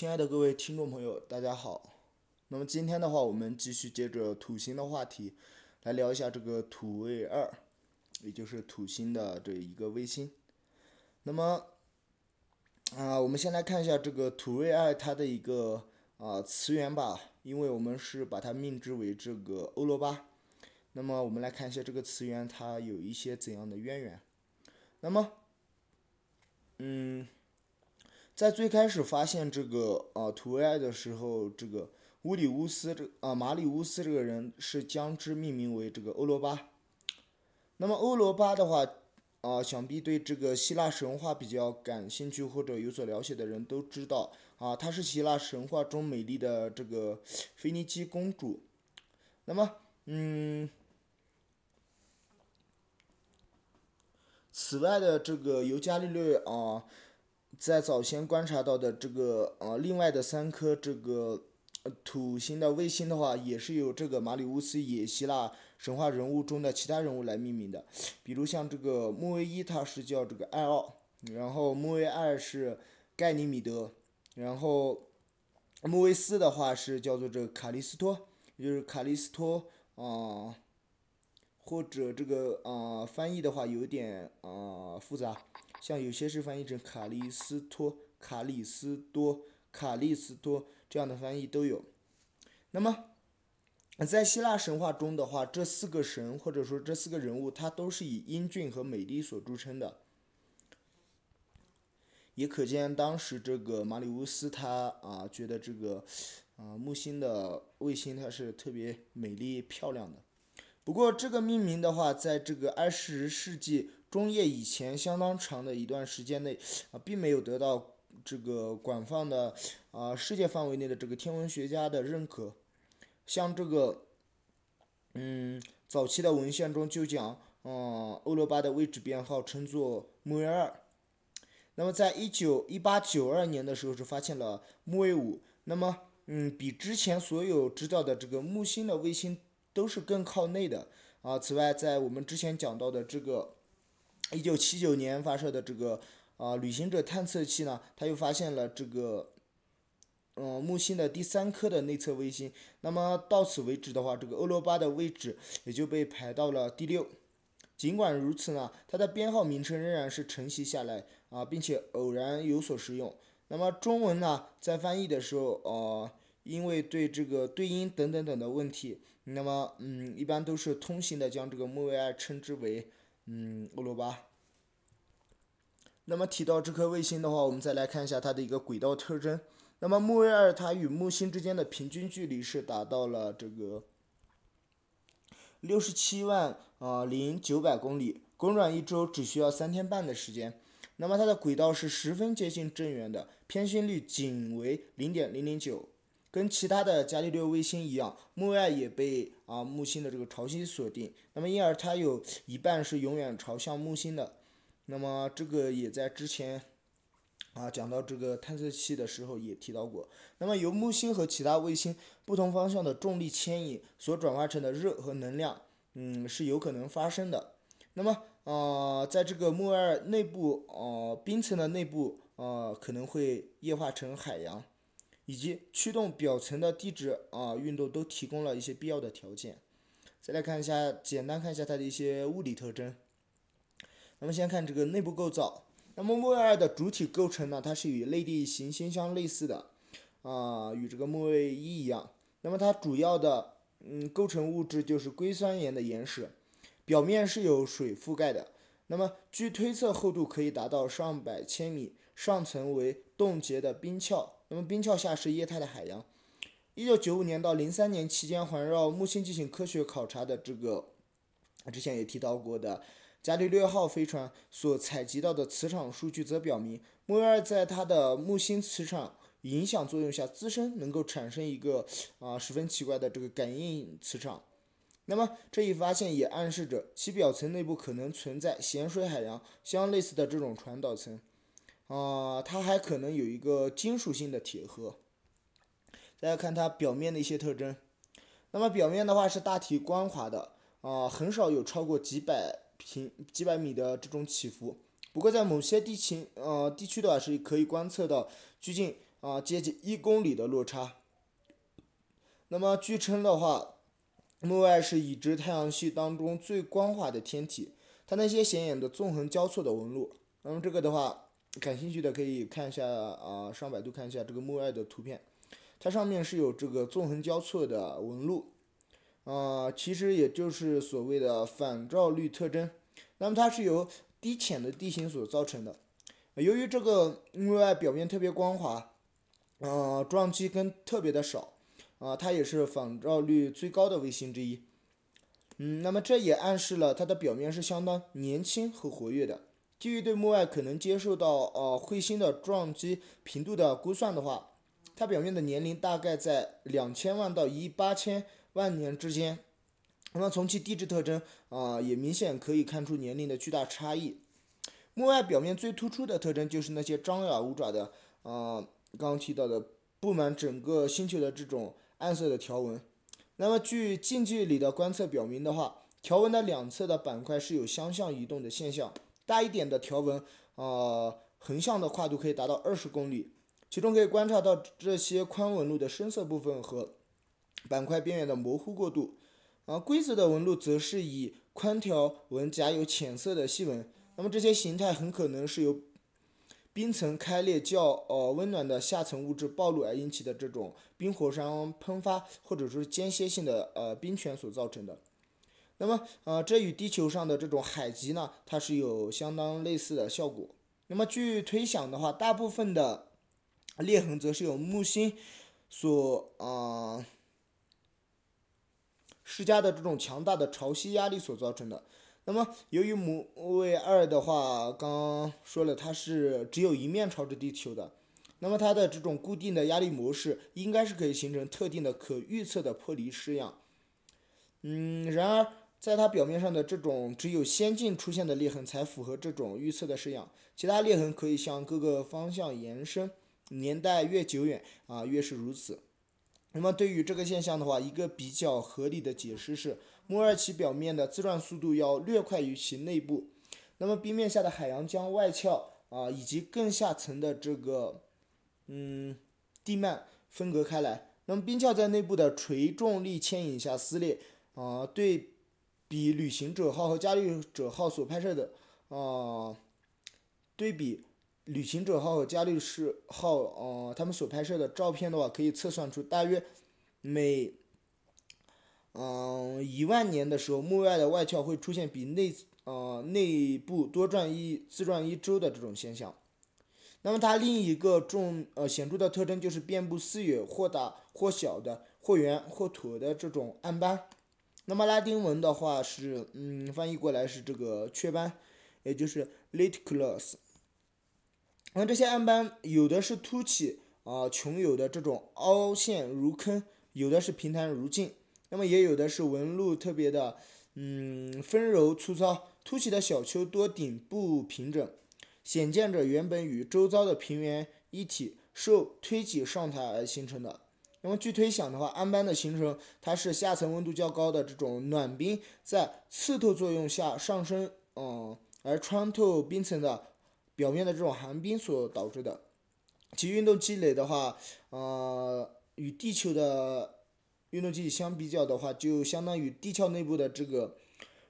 亲爱的各位听众朋友，大家好。那么今天的话，我们继续接着土星的话题，来聊一下这个土卫二，也就是土星的这一个卫星。那么，啊，我们先来看一下这个土卫二它的一个啊词源吧，因为我们是把它命之为这个欧罗巴。那么我们来看一下这个词源，它有一些怎样的渊源。那么，嗯。在最开始发现这个啊土卫二的时候，这个乌里乌斯这啊马里乌斯这个人是将之命名为这个欧罗巴。那么欧罗巴的话，啊想必对这个希腊神话比较感兴趣或者有所了解的人都知道啊，她是希腊神话中美丽的这个腓尼基公主。那么，嗯，此外的这个尤加利略啊。在早先观察到的这个呃，另外的三颗这个土星的卫星的话，也是由这个马里乌斯也希腊神话人物中的其他人物来命名的。比如像这个木卫一，它是叫这个艾奥；然后木卫二是盖尼米德；然后木卫四的话是叫做这个卡利斯托，也就是卡利斯托啊，或者这个啊翻译的话有点啊复杂。像有些是翻译成卡利斯托、卡里斯多、卡利斯多这样的翻译都有。那么，在希腊神话中的话，这四个神或者说这四个人物，他都是以英俊和美丽所著称的。也可见当时这个马里乌斯他啊觉得这个啊木星的卫星它是特别美丽漂亮的。不过这个命名的话，在这个二十世纪。中叶以前相当长的一段时间内，啊，并没有得到这个广泛的啊世界范围内的这个天文学家的认可。像这个，嗯，早期的文献中就讲，嗯，欧罗巴的位置编号称作木卫二。那么在一九一八九二年的时候是发现了木卫五。那么，嗯，比之前所有知道的这个木星的卫星都是更靠内的。啊，此外，在我们之前讲到的这个。一九七九年发射的这个啊旅行者探测器呢，它又发现了这个嗯木星的第三颗的内侧卫星。那么到此为止的话，这个欧罗巴的位置也就被排到了第六。尽管如此呢，它的编号名称仍然是承袭下来啊，并且偶然有所使用。那么中文呢，在翻译的时候，呃，因为对这个对应等等等的问题，那么嗯，一般都是通行的将这个木卫二称之为。嗯，欧罗巴。那么提到这颗卫星的话，我们再来看一下它的一个轨道特征。那么木卫二它与木星之间的平均距离是达到了这个六十七万啊零九百公里，公转一周只需要三天半的时间。那么它的轨道是十分接近正圆的，偏心率仅为零点零零九。跟其他的伽利略卫星一样，木卫二也被啊木星的这个潮汐锁定，那么因而它有一半是永远朝向木星的。那么这个也在之前啊讲到这个探测器的时候也提到过。那么由木星和其他卫星不同方向的重力牵引所转化成的热和能量，嗯是有可能发生的。那么呃在这个木卫二内部呃冰层的内部呃可能会液化成海洋。以及驱动表层的地质啊运动都提供了一些必要的条件。再来看一下，简单看一下它的一些物理特征。那么先看这个内部构造。那么木卫二的主体构成呢，它是与类地行星相类似的，啊，与这个木卫一一样。那么它主要的嗯构成物质就是硅酸盐的岩石，表面是有水覆盖的。那么据推测，厚度可以达到上百千米，上层为冻结的冰壳。那么冰壳下是液态的海洋。一九九五年到零三年期间，环绕木星进行科学考察的这个，之前也提到过的伽利略号飞船所采集到的磁场数据，则表明木卫二在它的木星磁场影响作用下自身能够产生一个啊十分奇怪的这个感应磁场。那么这一发现也暗示着其表层内部可能存在咸水海洋相类似的这种传导层。啊，它还可能有一个金属性的铁盒。大家看它表面的一些特征，那么表面的话是大体光滑的，啊，很少有超过几百平几百米的这种起伏。不过在某些地形呃地区的话是可以观测到距近啊接近一公里的落差。那么据称的话，木卫是已知太阳系当中最光滑的天体，它那些显眼的纵横交错的纹路。那么这个的话，感兴趣的可以看一下啊，上百度看一下这个木卫的图片，它上面是有这个纵横交错的纹路，啊，其实也就是所谓的反照率特征。那么它是由低浅的地形所造成的。由于这个木卫表面特别光滑，呃，撞击坑特别的少。啊，它也是反照率最高的卫星之一。嗯，那么这也暗示了它的表面是相当年轻和活跃的。基于对木卫可能接受到呃彗星的撞击频度的估算的话，它表面的年龄大概在两千万到一八千万年之间。那么从其地质特征啊，也明显可以看出年龄的巨大差异。木卫表面最突出的特征就是那些张牙舞爪的啊，刚刚提到的布满整个星球的这种。暗色的条纹，那么据近距离的观测表明的话，条纹的两侧的板块是有相向移动的现象。大一点的条纹，呃，横向的跨度可以达到二十公里，其中可以观察到这些宽纹路的深色部分和板块边缘的模糊过渡。而规则的纹路则是以宽条纹夹有浅色的细纹。那么这些形态很可能是由冰层开裂较呃温暖的下层物质暴露而引起的这种冰火山喷发，或者说间歇性的呃冰泉所造成的。那么呃这与地球上的这种海极呢，它是有相当类似的效果。那么据推想的话，大部分的裂痕则是由木星所啊施加的这种强大的潮汐压力所造成的。那么，由于木卫二的话，刚刚说了它是只有一面朝着地球的，那么它的这种固定的压力模式应该是可以形成特定的可预测的破离式样。嗯，然而在它表面上的这种只有先进出现的裂痕才符合这种预测的式样，其他裂痕可以向各个方向延伸，年代越久远啊越是如此。那么对于这个现象的话，一个比较合理的解释是。木二其表面的自转速度要略快于其内部，那么冰面下的海洋将外壳啊以及更下层的这个嗯地幔分隔开来，那么冰壳在内部的垂重力牵引下撕裂啊，对比旅行者号和伽利者号所拍摄的啊，对比旅行者号和伽利士号啊他们所拍摄的照片的话，可以测算出大约每。嗯，一万年的时候，木外的外壳会出现比内呃内部多转一自转一周的这种现象。那么它另一个重呃显著的特征就是遍布四野或大或小的或圆或椭的这种暗斑。那么拉丁文的话是嗯翻译过来是这个雀斑，也就是 laticulus。那这些暗斑有的是凸起啊穷有的这种凹陷如坑，有的是平坦如镜。那么也有的是纹路特别的，嗯，分柔粗糙，凸起的小丘多顶部平整，显见着原本与周遭的平原一体受推挤上抬而形成的。那么据推想的话，暗斑的形成，它是下层温度较高的这种暖冰在刺透作用下上升，嗯，而穿透冰层的表面的这种寒冰所导致的。其运动积累的话，呃，与地球的。运动机体相比较的话，就相当于地壳内部的这个，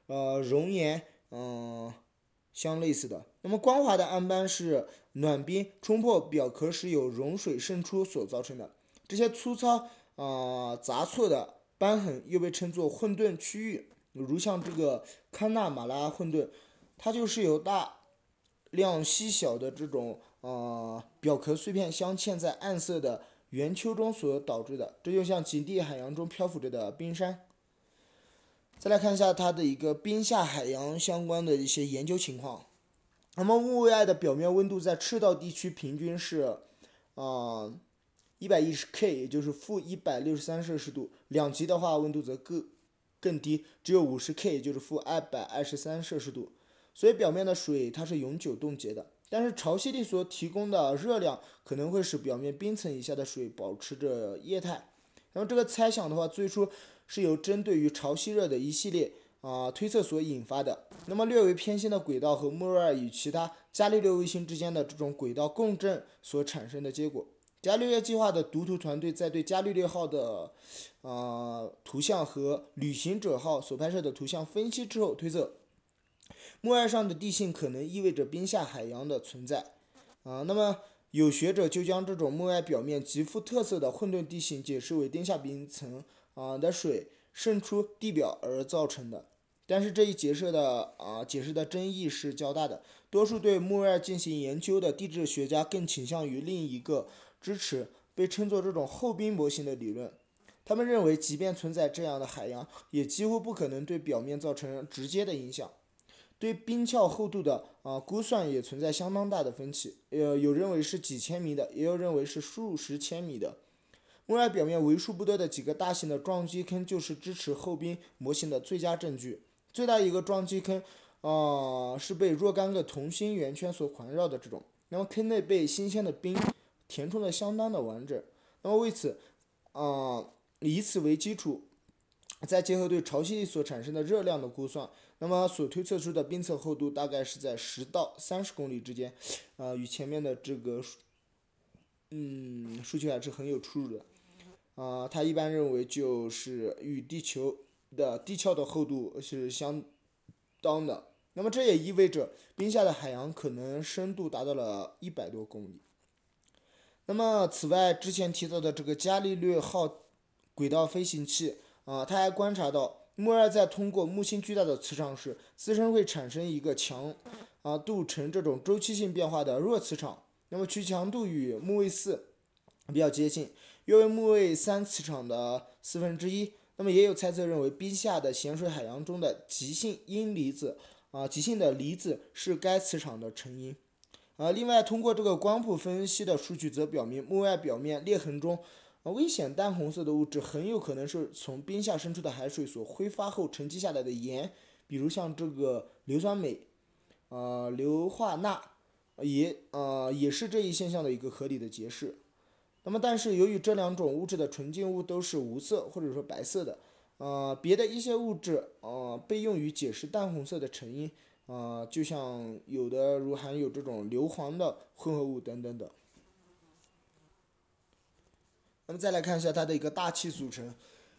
呃，熔岩，嗯，相类似的。那么光滑的暗斑是暖冰冲破表壳时有熔水渗出所造成的。这些粗糙啊杂错的斑痕又被称作混沌区域，如像这个康纳马拉混沌，它就是由大量细小的这种啊表壳碎片镶嵌在暗色的。圆丘中所导致的，这就像极地海洋中漂浮着的冰山。再来看一下它的一个冰下海洋相关的一些研究情况。那么木卫二的表面温度在赤道地区平均是啊一百一十 K，也就是负一百六十三摄氏度。两极的话，温度则更更低，只有五十 K，也就是负二百二十三摄氏度。所以表面的水它是永久冻结的。但是潮汐力所提供的热量可能会使表面冰层以下的水保持着液态。那么这个猜想的话，最初是由针对于潮汐热的一系列啊推测所引发的。那么略微偏心的轨道和莫瑞尔与其他伽利略卫星之间的这种轨道共振所产生的结果。伽利略计划的读图团队在对伽利略号的呃图像和旅行者号所拍摄的图像分析之后，推测木卫上的地性可能意味着冰下海洋的存在。啊，那么有学者就将这种木卫表面极富特色的混沌地形解释为地下冰层啊的水渗出地表而造成的。但是这一解释的啊解释的争议是较大的，多数对木卫进行研究的地质学家更倾向于另一个。支持被称作这种厚冰模型的理论。他们认为，即便存在这样的海洋，也几乎不可能对表面造成直接的影响。对冰壳厚度的啊估算也存在相当大的分歧。呃，有认为是几千米的，也有认为是数十千米的。木外表面为数不多的几个大型的撞击坑，就是支持厚冰模型的最佳证据。最大一个撞击坑啊是被若干个同心圆圈所环绕的这种，那么坑内被新鲜的冰。填充的相当的完整，那么为此，啊，以此为基础，再结合对潮汐力所产生的热量的估算，那么所推测出的冰层厚度大概是在十到三十公里之间，啊，与前面的这个，嗯，数据还是很有出入的，啊，他一般认为就是与地球的地壳的厚度是相当的，那么这也意味着冰下的海洋可能深度达到了一百多公里。那么，此外，之前提到的这个伽利略号轨道飞行器啊，他还观察到木二在通过木星巨大的磁场时，自身会产生一个强啊度呈这种周期性变化的弱磁场。那么其强度与木卫四比较接近，约为木卫三磁场的四分之一。那么也有猜测认为，冰下的咸水海洋中的极性阴离子啊，极性的离子是该磁场的成因。啊，另外，通过这个光谱分析的数据则表明，木外表面裂痕中，危险淡红色的物质很有可能是从冰下渗出的海水所挥发后沉积下来的盐，比如像这个硫酸镁，呃，硫化钠，也呃也是这一现象的一个合理的解释。那么，但是由于这两种物质的纯净物都是无色或者说白色的，呃，别的一些物质呃被用于解释淡红色的成因。啊，就像有的如含有这种硫磺的混合物等等等。那么再来看一下它的一个大气组成。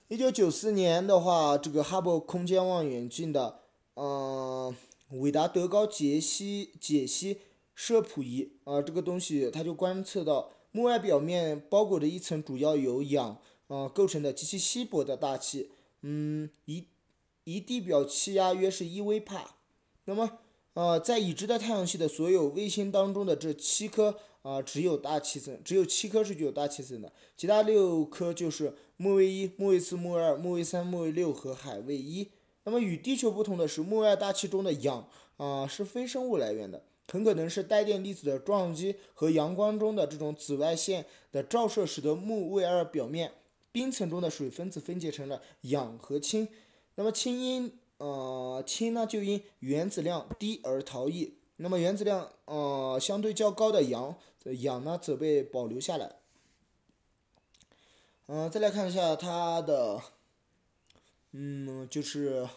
一九九四年的话，这个哈勃空间望远镜的嗯韦达德高解析解析摄谱仪啊，这个东西它就观测到木外表面包裹着一层主要由氧啊构成的极其稀薄的大气，嗯，一一地表气压约是一微帕。那么，呃，在已知的太阳系的所有卫星当中的这七颗啊，只有大气层，只有七颗是具有大气层的，其他六颗就是木卫一、木卫四、木卫二、木卫三、木卫六和海卫一。那么与地球不同的是，木卫二大气中的氧啊是非生物来源的，很可能是带电粒子的撞击和阳光中的这种紫外线的照射，使得木卫二表面冰层中的水分子分解成了氧和氢。那么氢因呃，氢呢就因原子量低而逃逸，那么原子量呃相对较高的氧，氧呢则被保留下来。嗯，再来看一下它的，嗯，就是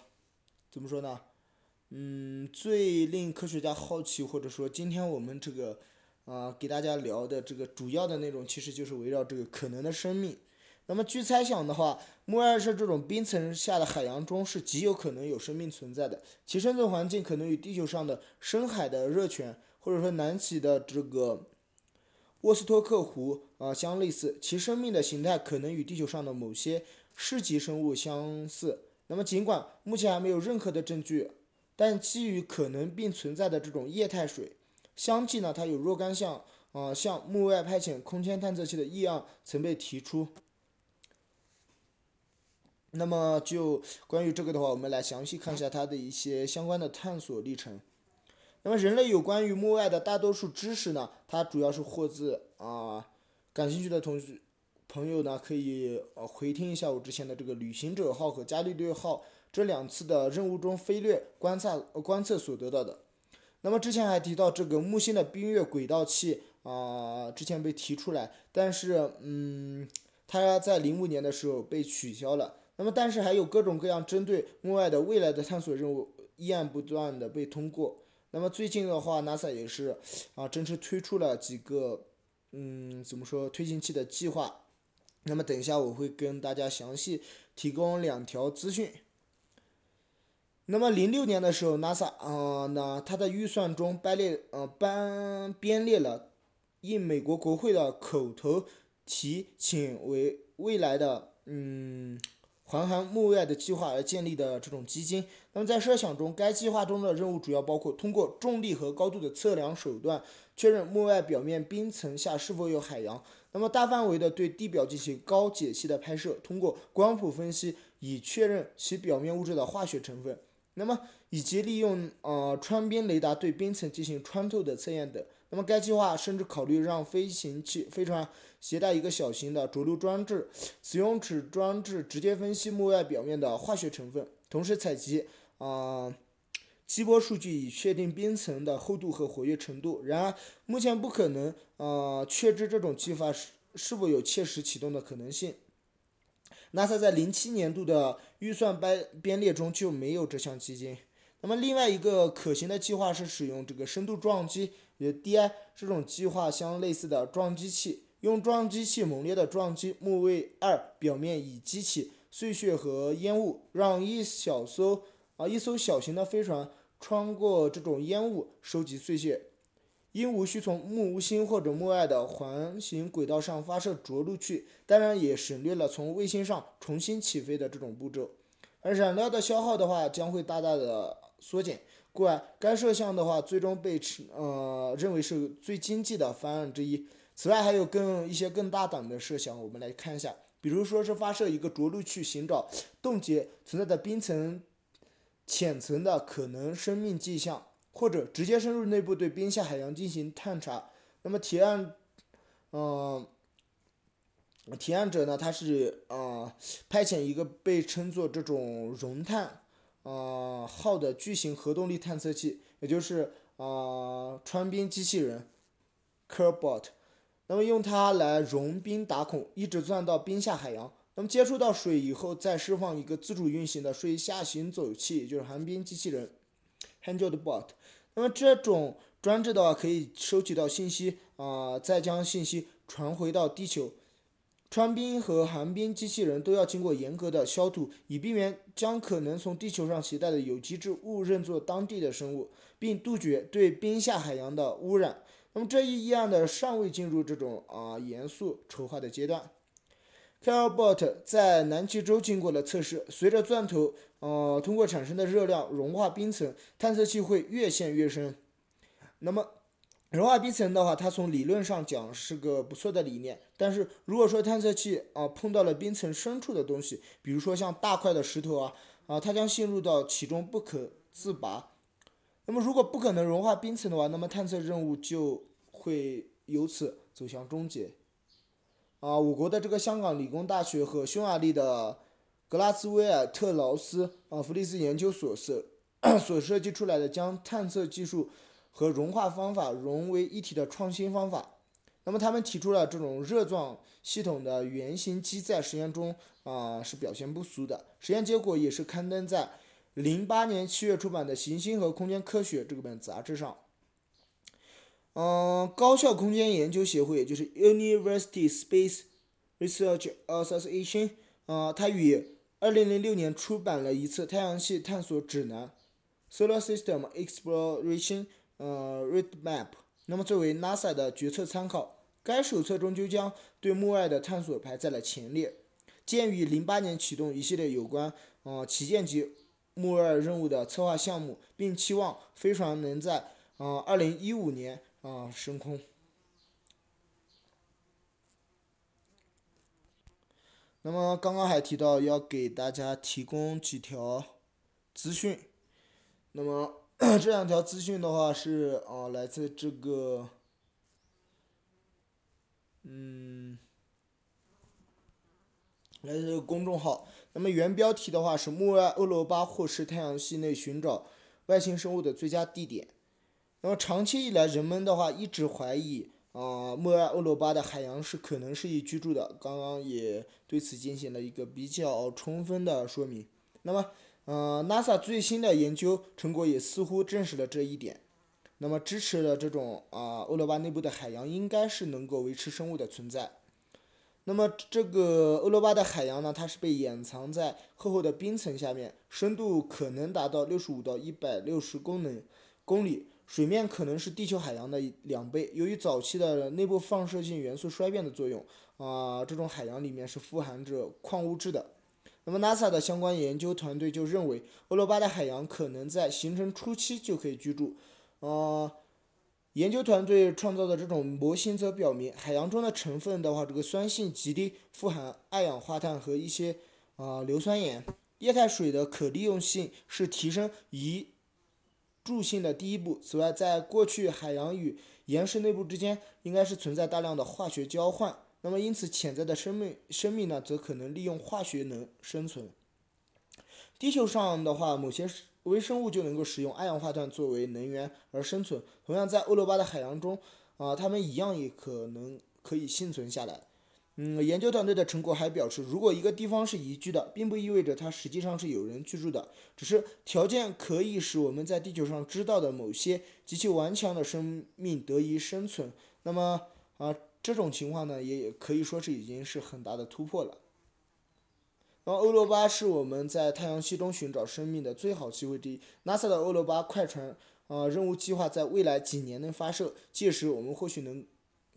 怎么说呢？嗯，最令科学家好奇，或者说今天我们这个啊给大家聊的这个主要的内容，其实就是围绕这个可能的生命。那么据猜想的话，木卫二是这种冰层下的海洋中是极有可能有生命存在的，其生存环境可能与地球上的深海的热泉，或者说南极的这个沃斯托克湖啊相类似，其生命的形态可能与地球上的某些市级生物相似。那么尽管目前还没有任何的证据，但基于可能并存在的这种液态水，相继呢它有若干项啊向木卫派遣空间探测器的议案曾被提出。那么就关于这个的话，我们来详细看一下它的一些相关的探索历程。那么人类有关于木外的大多数知识呢，它主要是获自啊，感兴趣的同学朋友呢，可以呃回听一下我之前的这个旅行者号和伽利略号这两次的任务中飞掠观察观测所得到的。那么之前还提到这个木星的冰月轨道器啊，之前被提出来，但是嗯，它在零五年的时候被取消了。那么，但是还有各种各样针对木外的未来的探索任务，依然不断的被通过。那么最近的话，NASA 也是啊，正式推出了几个嗯怎么说推进器的计划。那么等一下我会跟大家详细提供两条资讯。那么零六年的时候，NASA 啊，那它的预算中编列呃编编列了应美国国会的口头提请为未来的嗯环航木外的计划而建立的这种基金。那么在设想中，该计划中的任务主要包括通过重力和高度的测量手段确认木外表面冰层下是否有海洋。那么大范围的对地表进行高解析的拍摄，通过光谱分析以确认其表面物质的化学成分。那么，以及利用呃穿冰雷达对冰层进行穿透的测验等。那么，该计划甚至考虑让飞行器飞船携带一个小型的着陆装置，使用此装置直接分析木外表面的化学成分，同时采集啊激波数据以确定冰层的厚度和活跃程度。然而，目前不可能呃确知这种计划是是否有切实启动的可能性。NASA 在零七年度的预算编编列中就没有这项基金。那么另外一个可行的计划是使用这个深度撞击，与 DI 这种计划相类似的撞击器，用撞击器猛烈的撞击木卫二表面，以激起碎屑和烟雾，让一小艘啊一艘小型的飞船穿过这种烟雾，收集碎屑。因无需从木卫星或者木外的环形轨道上发射着陆器，当然也省略了从卫星上重新起飞的这种步骤，而燃料的消耗的话将会大大的缩减。故而，该设想的话最终被呃认为是最经济的方案之一。此外，还有更一些更大胆的设想，我们来看一下，比如说是发射一个着陆器寻找冻结存在的冰层浅层的可能生命迹象。或者直接深入内部对冰下海洋进行探查。那么提案，嗯，提案者呢，他是呃派遣一个被称作这种熔探，呃号的巨型核动力探测器，也就是呃穿冰机器人 c u r b o t 那么用它来融冰打孔，一直钻到冰下海洋。那么接触到水以后，再释放一个自主运行的水下行走器，也就是寒冰机器人 （Handled Bot）。那么这种装置的话，可以收集到信息啊，再将信息传回到地球。穿冰和寒冰机器人都要经过严格的消毒，以避免将可能从地球上携带的有机质误认作当地的生物，并杜绝对冰下海洋的污染。那么这一议案的尚未进入这种啊严肃筹划的阶段。k a r b o t 在南极洲经过了测试，随着钻头呃通过产生的热量融化冰层，探测器会越陷越深。那么融化冰层的话，它从理论上讲是个不错的理念。但是如果说探测器啊碰到了冰层深处的东西，比如说像大块的石头啊啊，它将陷入到其中不可自拔。那么如果不可能融化冰层的话，那么探测任务就会由此走向终结。啊，我国的这个香港理工大学和匈牙利的格拉斯威尔特劳斯啊弗利斯研究所设所设计出来的将探测技术和融化方法融为一体的创新方法。那么他们提出了这种热状系统的原型机在实验中啊是表现不俗的，实验结果也是刊登在零八年七月出版的《行星和空间科学》这本杂志上。嗯，高校空间研究协会，也就是 University Space Research Association，啊，它于二零零六年出版了一次太阳系探索指南 （Solar System Exploration 呃 Roadmap）。那么作为 NASA 的决策参考，该手册中就将对木外的探索排在了前列。鉴于零八年启动一系列有关呃旗舰级木卫任务的策划项目，并期望飞船能在呃二零一五年。啊，升空。那么刚刚还提到要给大家提供几条资讯，那么 这两条资讯的话是啊来自这个，嗯，来自公众号。那么原标题的话是木卫欧罗巴或是太阳系内寻找外星生物的最佳地点。那么长期以来，人们的话一直怀疑啊，莫尔欧罗巴的海洋是可能适宜居住的。刚刚也对此进行了一个比较充分的说明。那么，呃，NASA 最新的研究成果也似乎证实了这一点。那么支持的这种啊欧罗巴内部的海洋应该是能够维持生物的存在。那么这个欧罗巴的海洋呢，它是被掩藏在厚厚的冰层下面，深度可能达到六十五到一百六十公里公里，水面可能是地球海洋的两倍。由于早期的内部放射性元素衰变的作用，啊，这种海洋里面是富含着矿物质的。那么 NASA 的相关研究团队就认为，欧罗巴的海洋可能在形成初期就可以居住，呃。研究团队创造的这种模型则表明，海洋中的成分的话，这个酸性极低，富含二氧化碳和一些啊硫酸盐。液态水的可利用性是提升一柱性的第一步。此外，在过去，海洋与岩石内部之间应该是存在大量的化学交换。那么，因此潜在的生命生命呢，则可能利用化学能生存。地球上的话，某些微生物就能够使用二氧化碳作为能源而生存。同样，在欧罗巴的海洋中，啊，它们一样也可能可以幸存下来。嗯，研究团队的成果还表示，如果一个地方是宜居的，并不意味着它实际上是有人居住的，只是条件可以使我们在地球上知道的某些极其顽强的生命得以生存。那么，啊，这种情况呢，也可以说是已经是很大的突破了。然后，欧罗巴是我们在太阳系中寻找生命的最好机会之一。NASA 的欧罗巴快船啊任务计划在未来几年内发射，届时我们或许能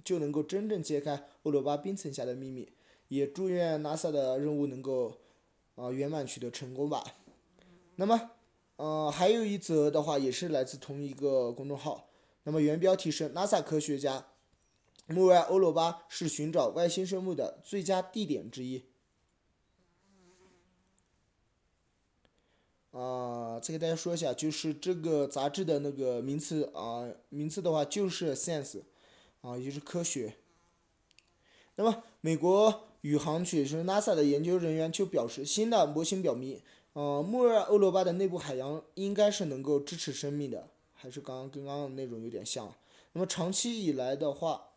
就能够真正揭开欧罗巴冰层下的秘密。也祝愿 NASA 的任务能够啊圆满取得成功吧。那么，呃，还有一则的话也是来自同一个公众号。那么原标题是 NASA 科学家木外欧罗巴是寻找外星生物的最佳地点之一。啊，再给大家说一下，就是这个杂志的那个名词啊，名词的话就是 Science，啊，也就是科学。那么，美国宇航局是 NASA 的研究人员就表示，新的模型表明，呃，木尔欧罗巴的内部海洋应该是能够支持生命的，还是刚刚跟刚刚的内容有点像。那么，长期以来的话。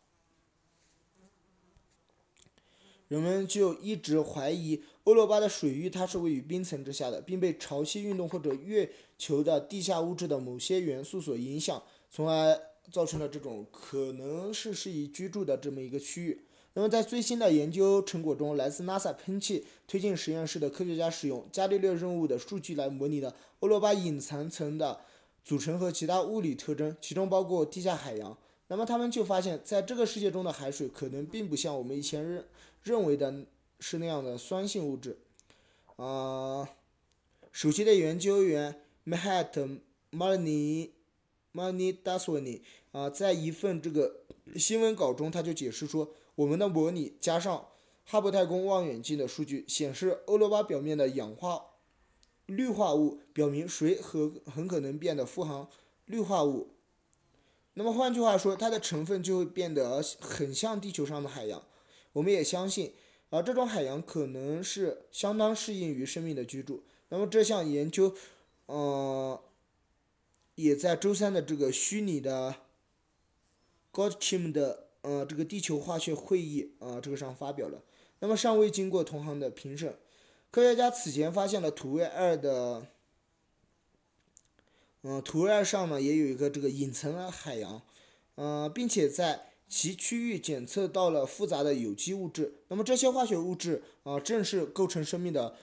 人们就一直怀疑欧罗巴的水域它是位于冰层之下的，并被潮汐运动或者月球的地下物质的某些元素所影响，从而造成了这种可能是适宜居住的这么一个区域。那么在最新的研究成果中，来自 NASA 喷气推进实验室的科学家使用伽利略任务的数据来模拟了欧罗巴隐藏层的组成和其他物理特征，其中包括地下海洋。那么他们就发现，在这个世界中的海水可能并不像我们以前认认为的是那样的酸性物质。啊，首席的研究员 Mahat Mani Mani Daswani 啊，在一份这个新闻稿中，他就解释说，我们的模拟加上哈勃太空望远镜的数据显示，欧罗巴表面的氧化氯化物表明水很很可能变得富含氯化物。那么换句话说，它的成分就会变得很像地球上的海洋。我们也相信，而，这种海洋可能是相当适应于生命的居住。那么这项研究，呃，也在周三的这个虚拟的 g o d Team 的呃这个地球化学会议啊这个上发表了。那么尚未经过同行的评审，科学家此前发现了土卫二的。嗯，土卫二上呢也有一个这个隐层的海洋，嗯，并且在其区域检测到了复杂的有机物质。那么这些化学物质啊，正是构成生命的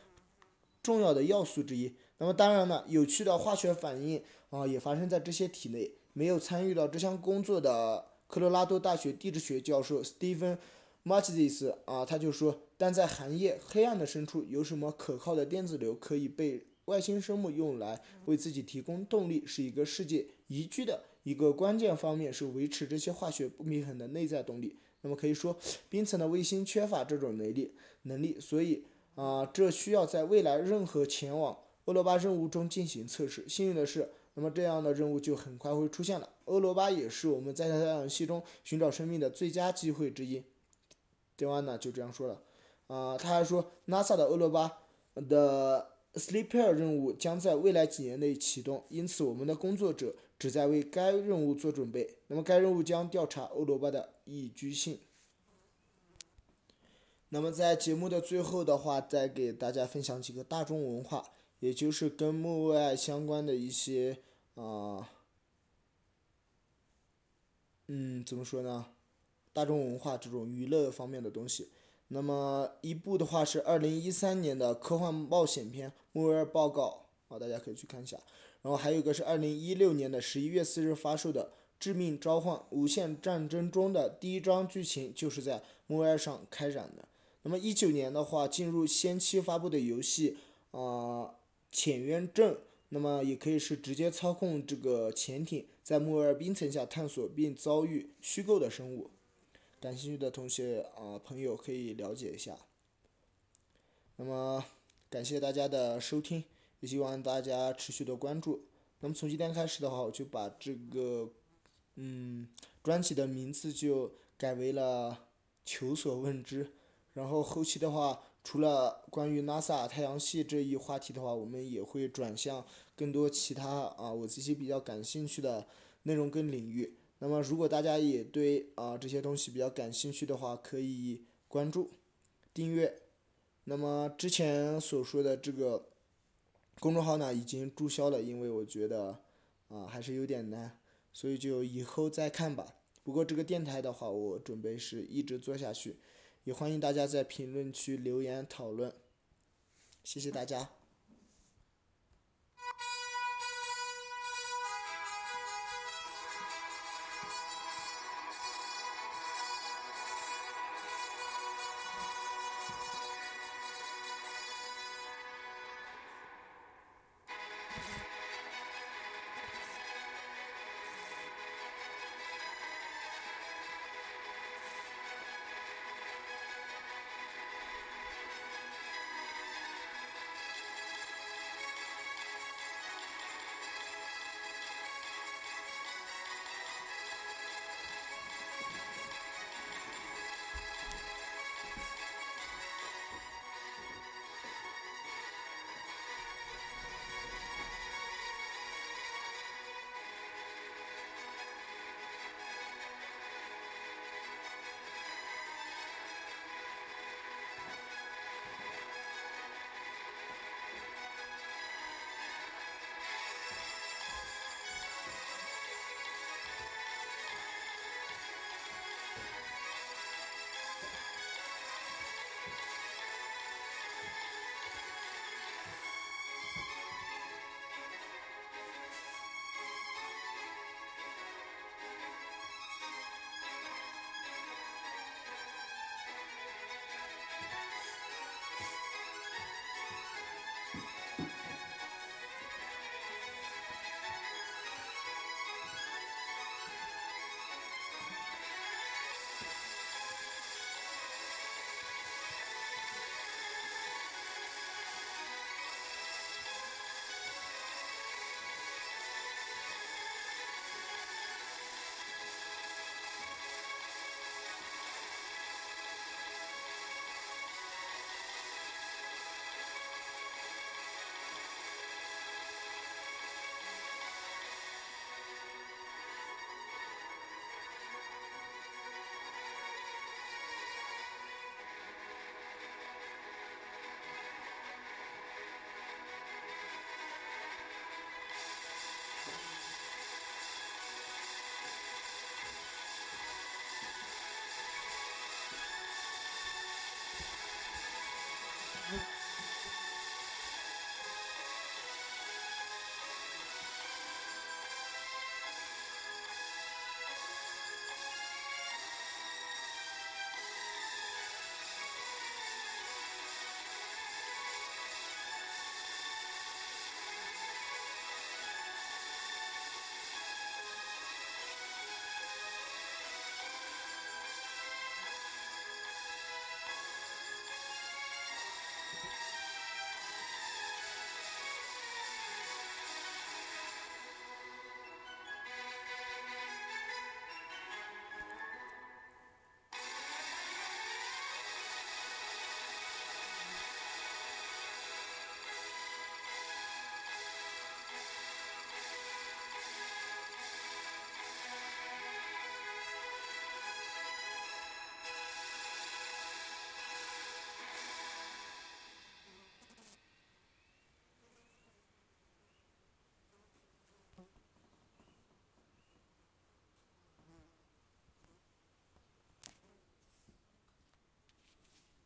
重要的要素之一。那么当然了，有趣的化学反应啊也发生在这些体内。没有参与到这项工作的科罗拉多大学地质学教授 Stephen Marchis 啊，他就说，但在寒夜黑暗的深处，有什么可靠的电子流可以被？外星生物用来为自己提供动力，是一个世界宜居的一个关键方面，是维持这些化学不平衡的内在动力。那么可以说，冰层的卫星缺乏这种能力，能力，所以啊，这需要在未来任何前往欧罗巴任务中进行测试。幸运的是，那么这样的任务就很快会出现了。欧罗巴也是我们在太阳系中寻找生命的最佳机会之一。迪安娜就这样说了。啊，他还说，NASA 的欧罗巴的。Sleeper 任务将在未来几年内启动，因此我们的工作者旨在为该任务做准备。那么该任务将调查欧罗巴的宜居性。那么在节目的最后的话，再给大家分享几个大众文化，也就是跟木卫二相关的一些啊嗯，怎么说呢？大众文化这种娱乐方面的东西。那么一部的话是二零一三年的科幻冒险片《木卫二报告》啊，大家可以去看一下。然后还有一个是二零一六年的十一月四日发售的《致命召唤：无限战争》中的第一章剧情就是在木卫二上开展的。那么一九年的话，进入先期发布的游戏啊，《潜渊症》，那么也可以是直接操控这个潜艇在木卫二冰层下探索并遭遇虚构的生物。感兴趣的同学啊，朋友可以了解一下。那么，感谢大家的收听，也希望大家持续的关注。那么从今天开始的话，我就把这个嗯专辑的名字就改为了“求索问知”。然后后期的话，除了关于 NASA 太阳系这一话题的话，我们也会转向更多其他啊我自己比较感兴趣的内容跟领域。那么，如果大家也对啊这些东西比较感兴趣的话，可以关注、订阅。那么之前所说的这个公众号呢，已经注销了，因为我觉得啊还是有点难，所以就以后再看吧。不过这个电台的话，我准备是一直做下去，也欢迎大家在评论区留言讨论。谢谢大家。